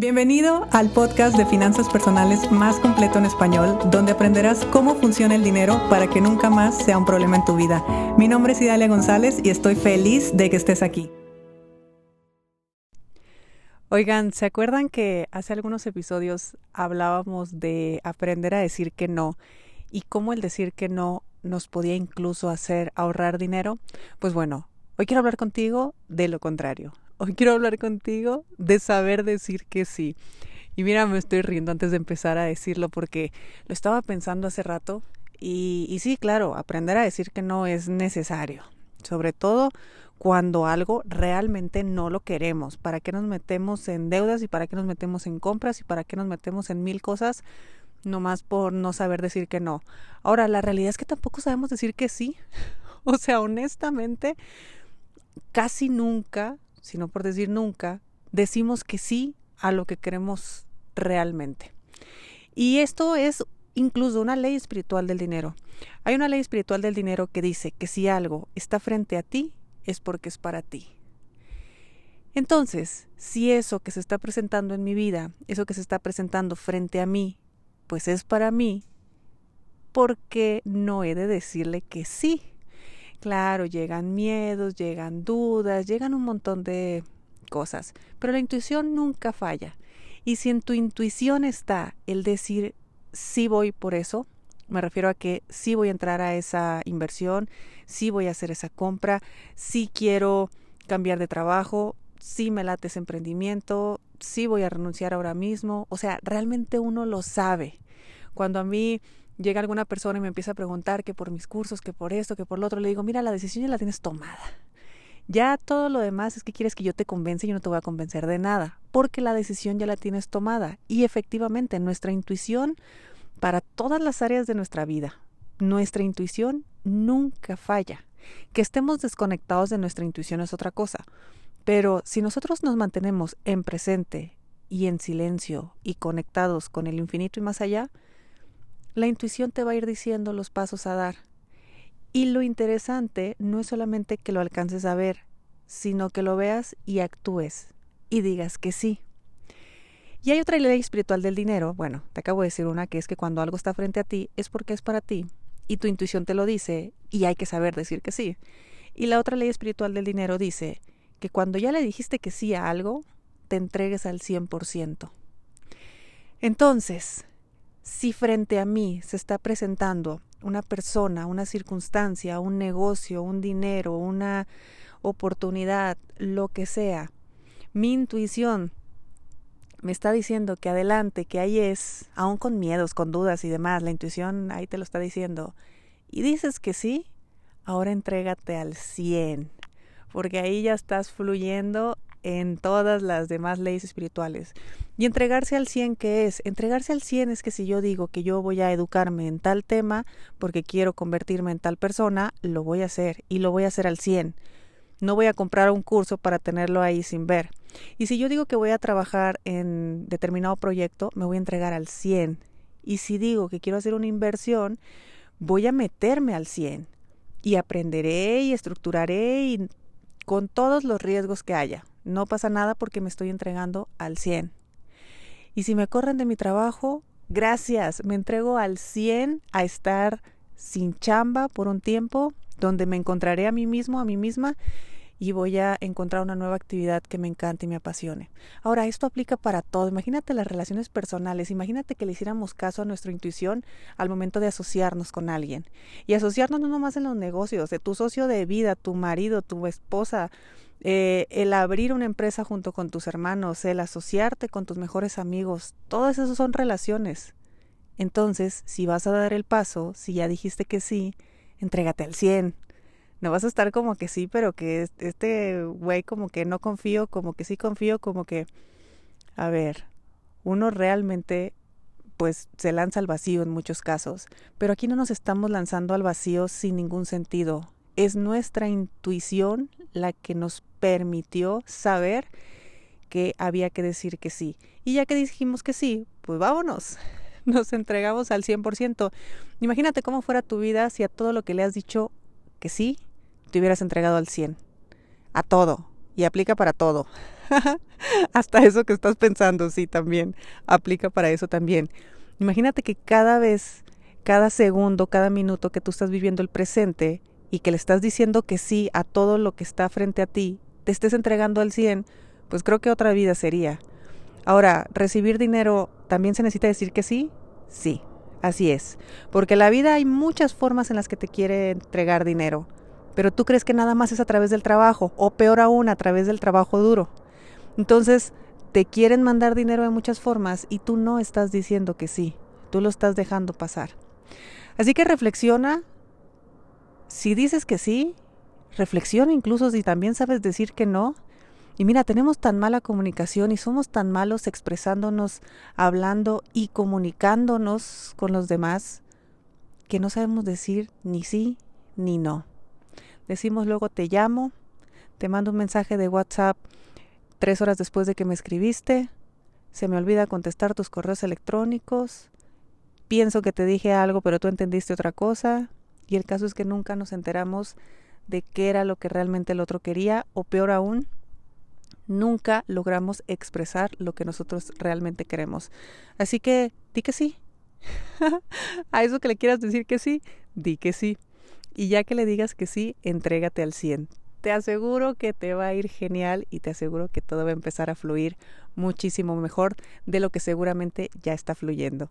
Bienvenido al podcast de finanzas personales más completo en español, donde aprenderás cómo funciona el dinero para que nunca más sea un problema en tu vida. Mi nombre es Idalia González y estoy feliz de que estés aquí. Oigan, ¿se acuerdan que hace algunos episodios hablábamos de aprender a decir que no y cómo el decir que no nos podía incluso hacer ahorrar dinero? Pues bueno, hoy quiero hablar contigo de lo contrario. Hoy quiero hablar contigo de saber decir que sí. Y mira, me estoy riendo antes de empezar a decirlo porque lo estaba pensando hace rato y, sí, claro, aprender a decir que no es necesario. Sobre todo cuando algo realmente no lo queremos. ¿Para qué nos metemos en deudas y para qué nos metemos en compras y para qué nos metemos en mil cosas? Nomás por no saber decir que no. Ahora, la realidad es que tampoco sabemos decir que sí. O sea, honestamente, casi nunca sino por decir nunca, decimos que sí a lo que queremos realmente. Y esto es incluso una ley espiritual del dinero. Hay una ley espiritual del dinero que dice que si algo está frente a ti, es porque es para ti. Entonces, si eso que se está presentando en mi vida, eso que se está presentando frente a mí, pues es para mí, ¿por qué no he de decirle que sí? Claro, llegan miedos, llegan dudas, llegan un montón de cosas, pero la intuición nunca falla. Y si en tu intuición está el decir sí voy por eso, me refiero a que sí voy a entrar a esa inversión, sí voy a hacer esa compra, sí quiero cambiar de trabajo, sí me late ese emprendimiento, sí voy a renunciar ahora mismo. O sea, realmente uno lo sabe. Cuando a mí llega alguna persona y me empieza a preguntar que por mis cursos, que por esto, que por lo otro, le digo, mira, la decisión ya la tienes tomada. Ya todo lo demás es que quieres que yo te convence y yo no te voy a convencer de nada, porque la decisión ya la tienes tomada. Y efectivamente, nuestra intuición para todas las áreas de nuestra vida, nuestra intuición nunca falla. Que estemos desconectados de nuestra intuición es otra cosa. Pero si nosotros nos mantenemos en presente y en silencio y conectados con el infinito y más allá, la intuición te va a ir diciendo los pasos a dar. Y lo interesante no es solamente que lo alcances a ver, sino que lo veas y actúes y digas que sí. Y hay otra ley espiritual del dinero, bueno, te acabo de decir una que es que cuando algo está frente a ti es porque es para ti y tu intuición te lo dice y hay que saber decir que sí. Y la otra ley espiritual del dinero dice que cuando ya le dijiste que sí a algo, te entregues al 100%. Entonces, si frente a mí se está presentando una persona, una circunstancia, un negocio, un dinero, una oportunidad, lo que sea, mi intuición me está diciendo que adelante, que ahí es, aún con miedos, con dudas y demás, la intuición ahí te lo está diciendo, y dices que sí, ahora entrégate al 100, porque ahí ya estás fluyendo en todas las demás leyes espirituales. Y entregarse al 100, ¿qué es? Entregarse al 100 es que si yo digo que yo voy a educarme en tal tema porque quiero convertirme en tal persona, lo voy a hacer y lo voy a hacer al 100. No voy a comprar un curso para tenerlo ahí sin ver. Y si yo digo que voy a trabajar en determinado proyecto, me voy a entregar al 100. Y si digo que quiero hacer una inversión, voy a meterme al 100 y aprenderé y estructuraré y con todos los riesgos que haya. No pasa nada porque me estoy entregando al 100. Y si me corren de mi trabajo, gracias, me entrego al 100 a estar sin chamba por un tiempo, donde me encontraré a mí mismo, a mí misma, y voy a encontrar una nueva actividad que me encante y me apasione. Ahora, esto aplica para todo. Imagínate las relaciones personales, imagínate que le hiciéramos caso a nuestra intuición al momento de asociarnos con alguien. Y asociarnos no nomás en los negocios, de tu socio de vida, tu marido, tu esposa, eh, el abrir una empresa junto con tus hermanos, el asociarte con tus mejores amigos, todas esas son relaciones. Entonces, si vas a dar el paso, si ya dijiste que sí, entrégate al 100. No vas a estar como que sí, pero que este güey como que no confío, como que sí confío, como que... A ver, uno realmente pues se lanza al vacío en muchos casos, pero aquí no nos estamos lanzando al vacío sin ningún sentido. Es nuestra intuición la que nos permitió saber que había que decir que sí. Y ya que dijimos que sí, pues vámonos. Nos entregamos al 100%. Imagínate cómo fuera tu vida si a todo lo que le has dicho que sí, te hubieras entregado al 100. A todo. y aplica para todo. Hasta eso que estás pensando, sí, también aplica para eso también. Imagínate que cada vez, cada segundo, cada minuto que tú estás viviendo el presente y que le estás diciendo que sí a todo lo que está frente a ti, te estés entregando al 100, pues creo que otra vida sería. Ahora, recibir dinero, ¿también se necesita decir que sí? Sí, así es. Porque la vida hay muchas formas en las que te quiere entregar dinero. Pero tú crees que nada más es a través del trabajo, o peor aún, a través del trabajo duro. Entonces, te quieren mandar dinero de muchas formas y tú no estás diciendo que sí, tú lo estás dejando pasar. Así que reflexiona, si dices que sí, reflexiona incluso si también sabes decir que no. Y mira, tenemos tan mala comunicación y somos tan malos expresándonos, hablando y comunicándonos con los demás que no sabemos decir ni sí ni no. Decimos luego te llamo, te mando un mensaje de WhatsApp tres horas después de que me escribiste, se me olvida contestar tus correos electrónicos, pienso que te dije algo pero tú entendiste otra cosa y el caso es que nunca nos enteramos de qué era lo que realmente el otro quería o peor aún, nunca logramos expresar lo que nosotros realmente queremos. Así que di que sí. A eso que le quieras decir que sí, di que sí. Y ya que le digas que sí, entrégate al 100. Te aseguro que te va a ir genial y te aseguro que todo va a empezar a fluir muchísimo mejor de lo que seguramente ya está fluyendo.